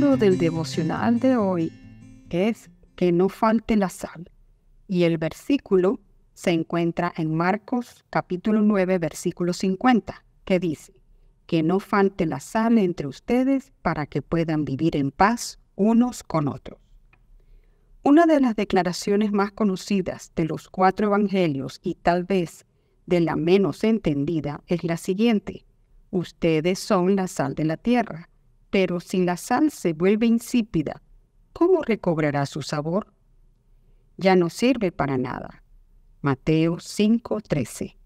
del devocional de hoy es Que no falte la sal y el versículo se encuentra en Marcos capítulo 9 versículo 50 que dice Que no falte la sal entre ustedes para que puedan vivir en paz unos con otros. Una de las declaraciones más conocidas de los cuatro evangelios y tal vez de la menos entendida es la siguiente. Ustedes son la sal de la tierra, pero si la sal se vuelve insípida, ¿cómo recobrará su sabor? Ya no sirve para nada. Mateo 5:13.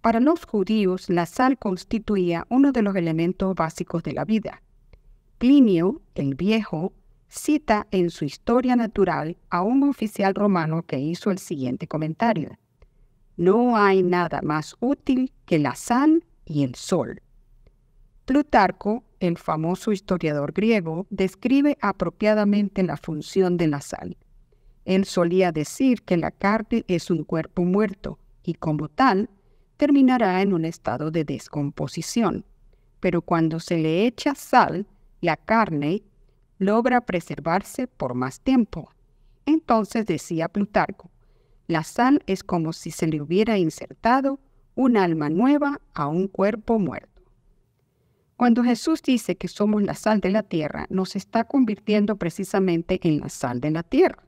Para los judíos, la sal constituía uno de los elementos básicos de la vida. Plinio, el viejo, cita en su historia natural a un oficial romano que hizo el siguiente comentario. No hay nada más útil que la sal y el sol. Plutarco, el famoso historiador griego, describe apropiadamente la función de la sal. Él solía decir que la carne es un cuerpo muerto y como tal terminará en un estado de descomposición. Pero cuando se le echa sal, la carne logra preservarse por más tiempo. Entonces decía Plutarco, la sal es como si se le hubiera insertado un alma nueva a un cuerpo muerto. Cuando Jesús dice que somos la sal de la tierra, nos está convirtiendo precisamente en la sal de la tierra.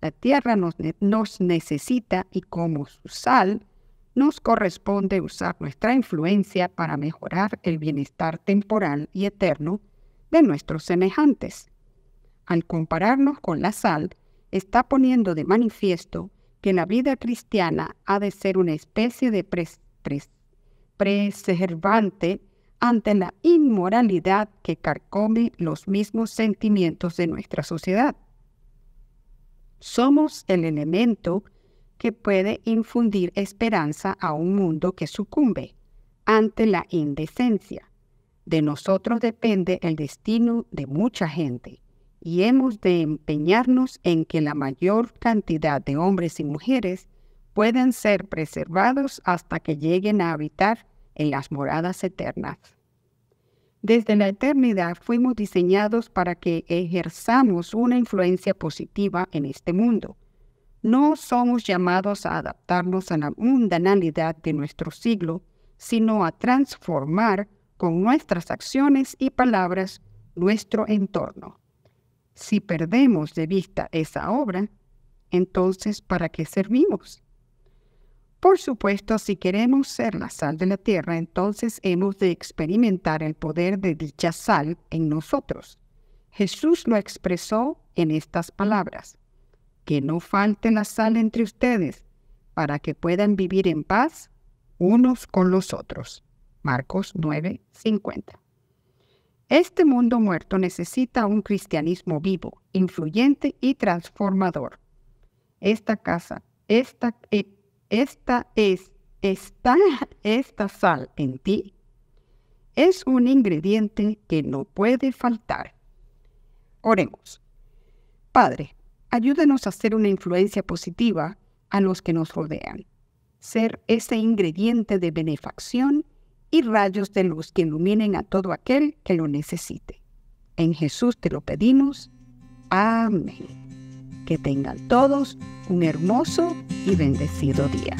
La tierra nos, necesita y como su sal, nos corresponde usar nuestra influencia para mejorar el bienestar temporal y eterno de nuestros semejantes. Al compararnos con la sal, está poniendo de manifiesto que la vida cristiana ha de ser una especie de preservante ante la inmoralidad que carcome los mismos sentimientos de nuestra sociedad. Somos el elemento que puede infundir esperanza a un mundo que sucumbe ante la indecencia, de nosotros depende el destino de mucha gente y hemos de empeñarnos en que la mayor cantidad de hombres y mujeres puedan ser preservados hasta que lleguen a habitar en las moradas eternas. Desde la eternidad fuimos diseñados para que ejerzamos una influencia positiva en este mundo. No somos llamados a adaptarnos a la mundanalidad de nuestro siglo, sino a transformar con nuestras acciones y palabras nuestro entorno. Si perdemos de vista esa obra, entonces ¿para qué servimos? Por supuesto, si queremos ser la sal de la tierra, entonces hemos de experimentar el poder de dicha sal en nosotros. Jesús lo expresó en estas palabras, que no falte la sal entre ustedes, para que puedan vivir en paz unos con los otros. Marcos 9:50. Este mundo muerto necesita un cristianismo vivo, influyente y transformador. Esta casa, esta, e, esta es, está esta sal en ti, es un ingrediente que no puede faltar. Oremos. Padre, ayúdanos a ser una influencia positiva a los que nos rodean, ser ese ingrediente de benefacción y rayos de luz que iluminen a todo aquel que lo necesite. En Jesús te lo pedimos. Amén. Que tengan todos un hermoso y bendecido día.